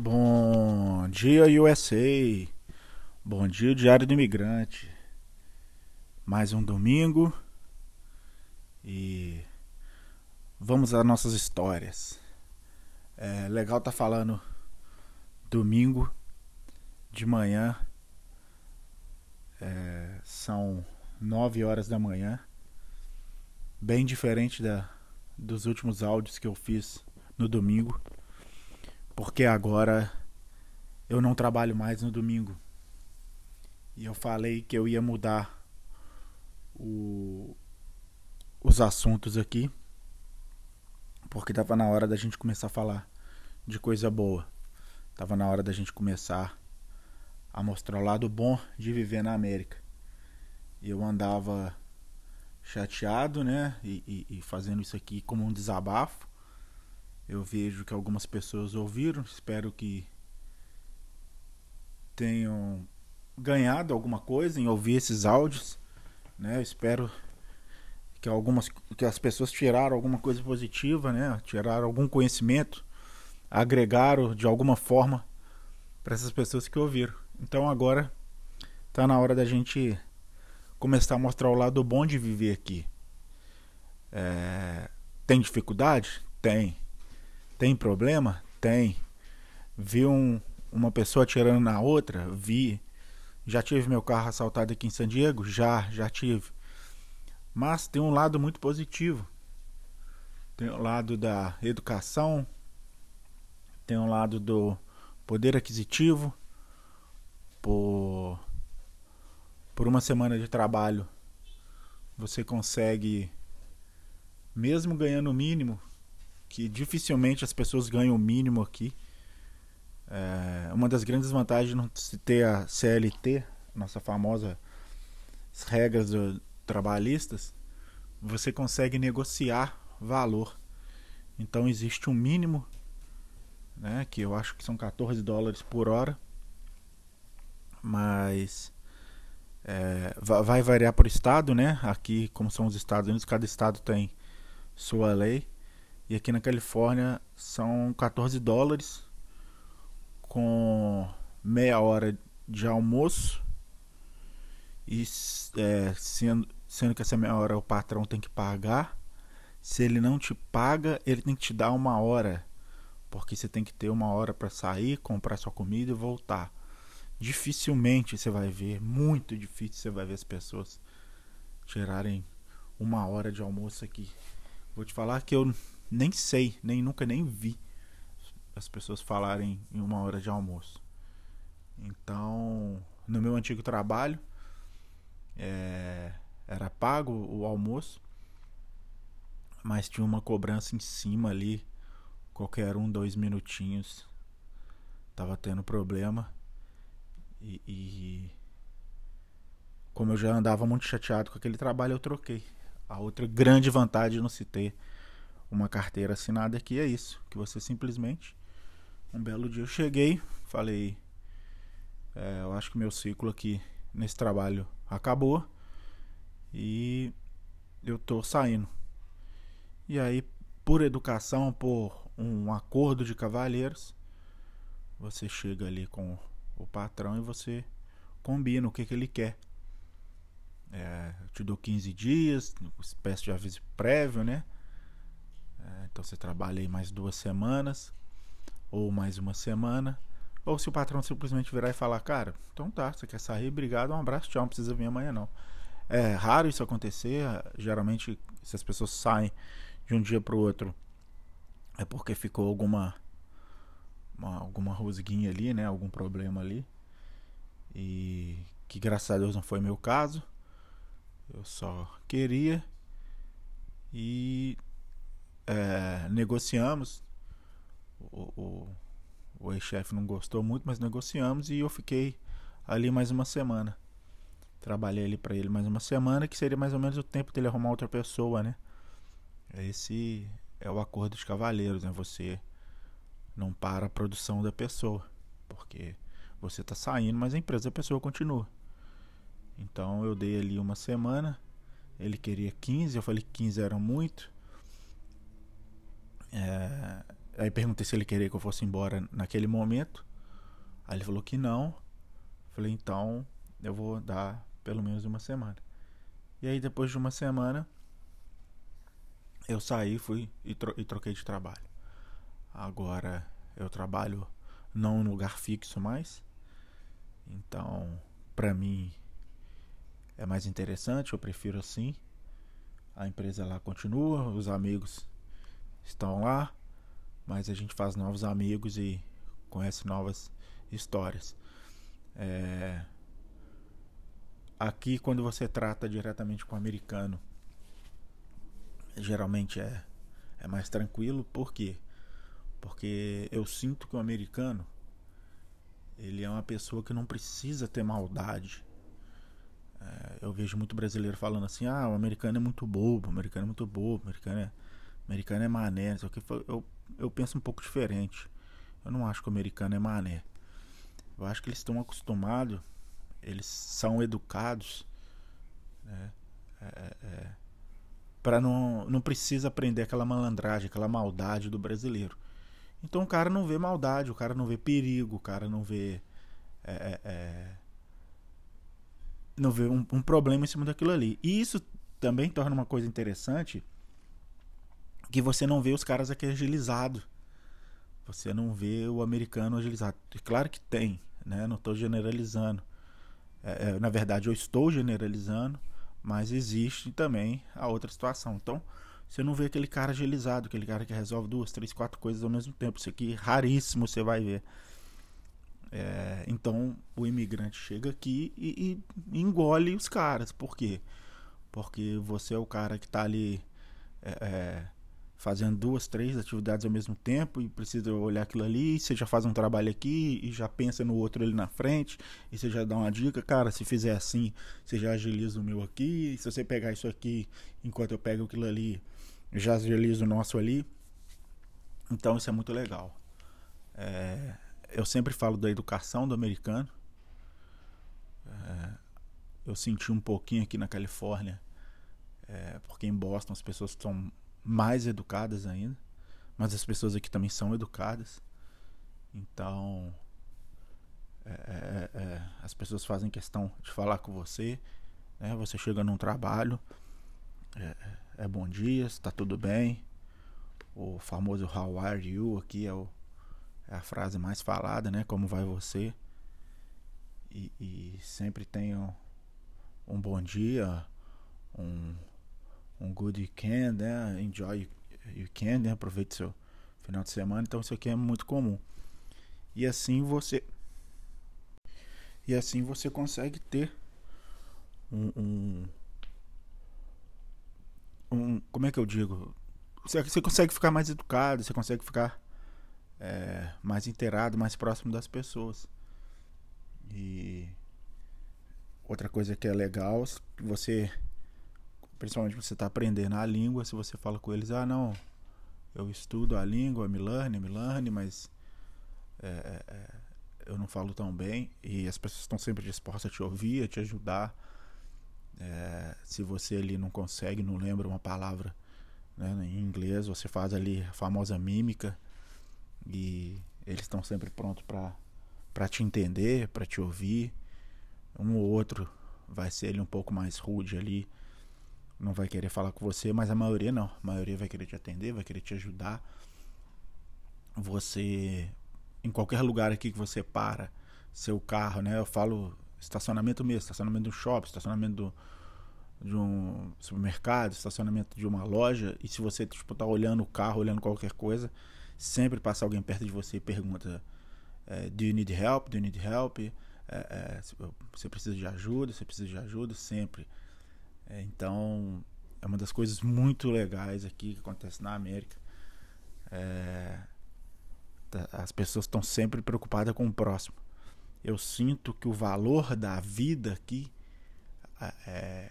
Bom dia, USA. Bom dia, Diário do Imigrante. Mais um domingo e vamos às nossas histórias. É legal tá falando domingo de manhã. É, são nove horas da manhã. Bem diferente da, dos últimos áudios que eu fiz no domingo porque agora eu não trabalho mais no domingo. E eu falei que eu ia mudar o, os assuntos aqui, porque tava na hora da gente começar a falar de coisa boa. Tava na hora da gente começar a mostrar o lado bom de viver na América. Eu andava chateado, né? E, e, e fazendo isso aqui como um desabafo. Eu vejo que algumas pessoas ouviram, espero que tenham ganhado alguma coisa em ouvir esses áudios, né? Eu espero que algumas que as pessoas tiraram alguma coisa positiva, né? Tiraram algum conhecimento, agregaram de alguma forma para essas pessoas que ouviram. Então agora tá na hora da gente começar a mostrar o lado bom de viver aqui. É... Tem dificuldade? Tem. Tem problema? Tem. Vi um, uma pessoa atirando na outra? Vi. Já tive meu carro assaltado aqui em San Diego? Já, já tive. Mas tem um lado muito positivo. Tem o um lado da educação, tem um lado do poder aquisitivo. Por, por uma semana de trabalho, você consegue, mesmo ganhando o mínimo, que dificilmente as pessoas ganham o mínimo aqui. É, uma das grandes vantagens de ter a CLT, nossa famosa regras do, trabalhistas, você consegue negociar valor. Então existe um mínimo, né, que eu acho que são 14 dólares por hora, mas é, vai variar por estado, né? Aqui, como são os Estados Unidos, cada estado tem sua lei. E aqui na Califórnia são 14 dólares com meia hora de almoço. E é, sendo, sendo que essa meia hora o patrão tem que pagar. Se ele não te paga, ele tem que te dar uma hora. Porque você tem que ter uma hora para sair, comprar sua comida e voltar. Dificilmente você vai ver, muito difícil você vai ver as pessoas tirarem uma hora de almoço aqui. Vou te falar que eu nem sei, nem nunca nem vi as pessoas falarem em uma hora de almoço. Então, no meu antigo trabalho, é, era pago o almoço, mas tinha uma cobrança em cima ali, qualquer um, dois minutinhos, tava tendo problema. E, e como eu já andava muito chateado com aquele trabalho, eu troquei. A outra grande vantagem de não se ter uma carteira assinada aqui é isso, que você simplesmente um belo dia eu cheguei, falei, é, eu acho que meu ciclo aqui nesse trabalho acabou e eu tô saindo. E aí, por educação, por um acordo de cavalheiros, você chega ali com o patrão e você combina o que, que ele quer. É, eu te dou 15 dias, espécie de aviso prévio, né? Então você trabalha aí mais duas semanas, ou mais uma semana. Ou se o patrão simplesmente virar e falar, cara, então tá, você quer sair, obrigado, um abraço, tchau, não precisa vir amanhã não. É raro isso acontecer, geralmente se as pessoas saem de um dia para o outro é porque ficou alguma uma, alguma rosguinha ali, né, algum problema ali. E que graças a Deus não foi meu caso. Eu só queria e é, negociamos. O, o, o ex-chefe não gostou muito, mas negociamos e eu fiquei ali mais uma semana. Trabalhei ali para ele mais uma semana, que seria mais ou menos o tempo dele arrumar outra pessoa, né? Esse é o acordo dos cavaleiros, né? Você não para a produção da pessoa, porque você está saindo, mas a empresa da pessoa continua. Então eu dei ali uma semana, ele queria 15, eu falei que 15 era muito. É, Aí perguntei se ele queria que eu fosse embora naquele momento. Aí ele falou que não. Falei, então eu vou dar pelo menos uma semana. E aí depois de uma semana eu saí, fui e, tro e troquei de trabalho. Agora eu trabalho não em lugar fixo mais. Então, para mim é mais interessante, eu prefiro assim. A empresa lá continua, os amigos estão lá, mas a gente faz novos amigos e conhece novas histórias. É... Aqui, quando você trata diretamente com o americano, geralmente é, é mais tranquilo, por quê? Porque eu sinto que o americano ele é uma pessoa que não precisa ter maldade é, eu vejo muito brasileiro falando assim: ah, o americano é muito bobo, o americano é muito bobo, o americano é, americano é mané. Só que eu, eu penso um pouco diferente. Eu não acho que o americano é mané. Eu acho que eles estão acostumados, eles são educados, né? É, é, é para não, não precisa aprender aquela malandragem, aquela maldade do brasileiro. Então o cara não vê maldade, o cara não vê perigo, o cara não vê. É, é, é não vê um, um problema em cima daquilo ali. E isso também torna uma coisa interessante que você não vê os caras aqui agilizados. Você não vê o americano agilizado. Claro que tem, né? Não estou generalizando. É, é, na verdade, eu estou generalizando, mas existe também a outra situação. Então, você não vê aquele cara agilizado, aquele cara que resolve duas, três, quatro coisas ao mesmo tempo. Isso aqui raríssimo você vai ver. É, então o imigrante chega aqui e, e, engole os caras. Por quê? Porque você é o cara que está ali é, é, fazendo duas, três atividades ao mesmo tempo e precisa olhar aquilo ali. Você já faz um trabalho aqui e já pensa no outro ali na frente. E você já dá uma dica, cara. Se fizer assim, você já agiliza o meu aqui. Se você pegar isso aqui enquanto eu pego aquilo ali, já agiliza o nosso ali. Então isso é muito legal. É, eu sempre falo da educação do americano. É, eu senti um pouquinho aqui na Califórnia, é, porque em Boston as pessoas são mais educadas ainda, mas as pessoas aqui também são educadas. Então, é, é, é as pessoas fazem questão de falar com você. Né? Você chega num trabalho, é, é bom dia, está tudo bem. O famoso How are you aqui é o é a frase mais falada, né? Como vai você? E, e sempre tenho um bom dia, um, um good weekend, né? Enjoy weekend, né? Aproveite seu final de semana. Então isso aqui é muito comum. E assim você e assim você consegue ter um, um, um como é que eu digo? Você, você consegue ficar mais educado, você consegue ficar é, mais inteirado, mais próximo das pessoas. E outra coisa que é legal, você, principalmente você está aprendendo a língua, se você fala com eles, ah não, eu estudo a língua, me learn, me learn, mas é, é, é, eu não falo tão bem e as pessoas estão sempre dispostas a te ouvir, a te ajudar. É, se você ali não consegue, não lembra uma palavra né, em inglês, você faz ali a famosa mímica e eles estão sempre prontos para te entender, para te ouvir. Um ou outro vai ser ele um pouco mais rude ali, não vai querer falar com você, mas a maioria não. A maioria vai querer te atender, vai querer te ajudar. Você, em qualquer lugar aqui que você para, seu carro, né? Eu falo estacionamento mesmo, estacionamento do shopping, estacionamento do, de um supermercado, estacionamento de uma loja, e se você tipo, tá olhando o carro, olhando qualquer coisa, sempre passa alguém perto de você e pergunta: é, Do you need help? Do you need help? É, é, você precisa de ajuda? Você precisa de ajuda? Sempre. É, então, é uma das coisas muito legais aqui que acontece na América. É, tá, as pessoas estão sempre preocupadas com o próximo. Eu sinto que o valor da vida aqui é,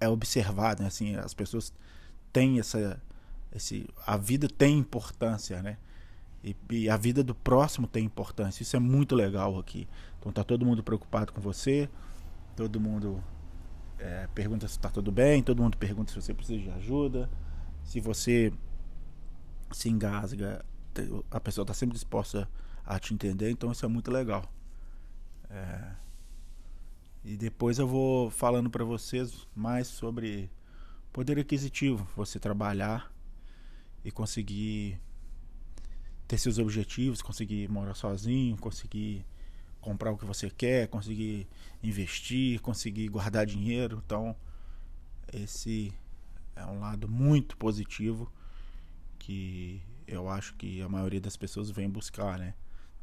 é observado, né? assim, as pessoas têm essa esse, a vida tem importância, né? E, e, a vida do próximo tem importância. Isso é muito legal aqui. Então tá todo mundo preocupado com você, todo mundo é, pergunta se está tudo bem, todo mundo pergunta se você precisa de ajuda, se você se engasga, a pessoa está sempre disposta a te entender, então isso é muito legal. É... E depois eu vou falando para vocês mais sobre poder aquisitivo, você trabalhar e conseguir ter seus objetivos, conseguir morar sozinho, conseguir comprar o que você quer, conseguir investir, conseguir guardar dinheiro. Então, esse é um lado muito positivo que eu acho que a maioria das pessoas vem buscar, né?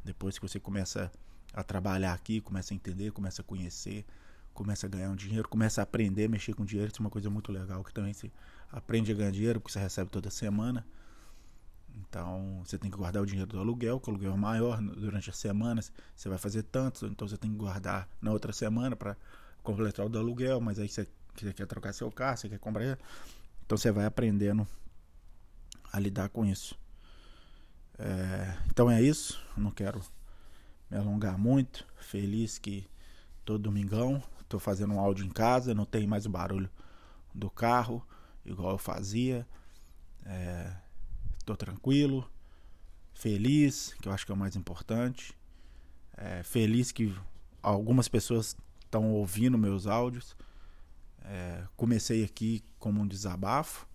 Depois que você começa a trabalhar aqui, começa a entender, começa a conhecer, começa a ganhar um dinheiro, começa a aprender a mexer com dinheiro, isso é uma coisa muito legal que também você aprende a ganhar dinheiro porque você recebe toda semana. Então, você tem que guardar o dinheiro do aluguel, que o aluguel é maior durante as semanas, você vai fazer tanto, então você tem que guardar na outra semana para completar o do aluguel, mas aí você, você quer trocar seu carro, você quer comprar. Então você vai aprendendo a lidar com isso. É, então é isso, não quero me alongar muito. Feliz que todo domingão estou fazendo um áudio em casa, não tem mais o barulho do carro, igual eu fazia. É, Tô tranquilo, feliz, que eu acho que é o mais importante. É, feliz que algumas pessoas estão ouvindo meus áudios. É, comecei aqui como um desabafo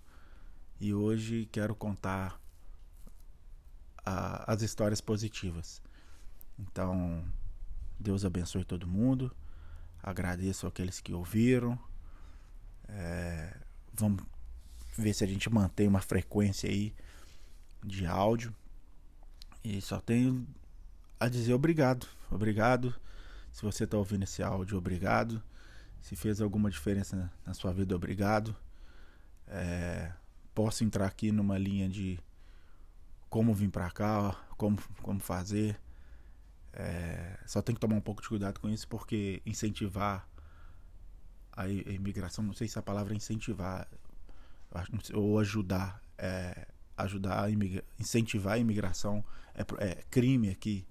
e hoje quero contar a, as histórias positivas. Então, Deus abençoe todo mundo. Agradeço aqueles que ouviram. É, vamos ver se a gente mantém uma frequência aí de áudio. E só tenho a dizer obrigado. Obrigado. Se você está ouvindo esse áudio, obrigado. Se fez alguma diferença na sua vida, obrigado. É, posso entrar aqui numa linha de como vir para cá, como, como fazer. É, só tem que tomar um pouco de cuidado com isso, porque incentivar a imigração, não sei se a palavra é incentivar ou ajudar, é, ajudar a incentivar a imigração é, é, crime aqui.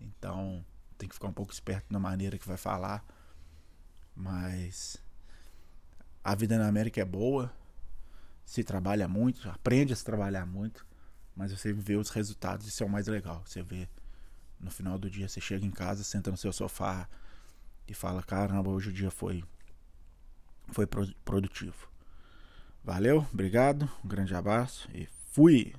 Então tem que ficar um pouco esperto na maneira que vai falar. Mas a vida na América é boa, se trabalha muito, aprende a se trabalhar muito, mas você vê os resultados, isso é o mais legal. Você vê no final do dia, você chega em casa, senta no seu sofá e fala: caramba, hoje o dia foi, foi produtivo. Valeu, obrigado, um grande abraço e Fui!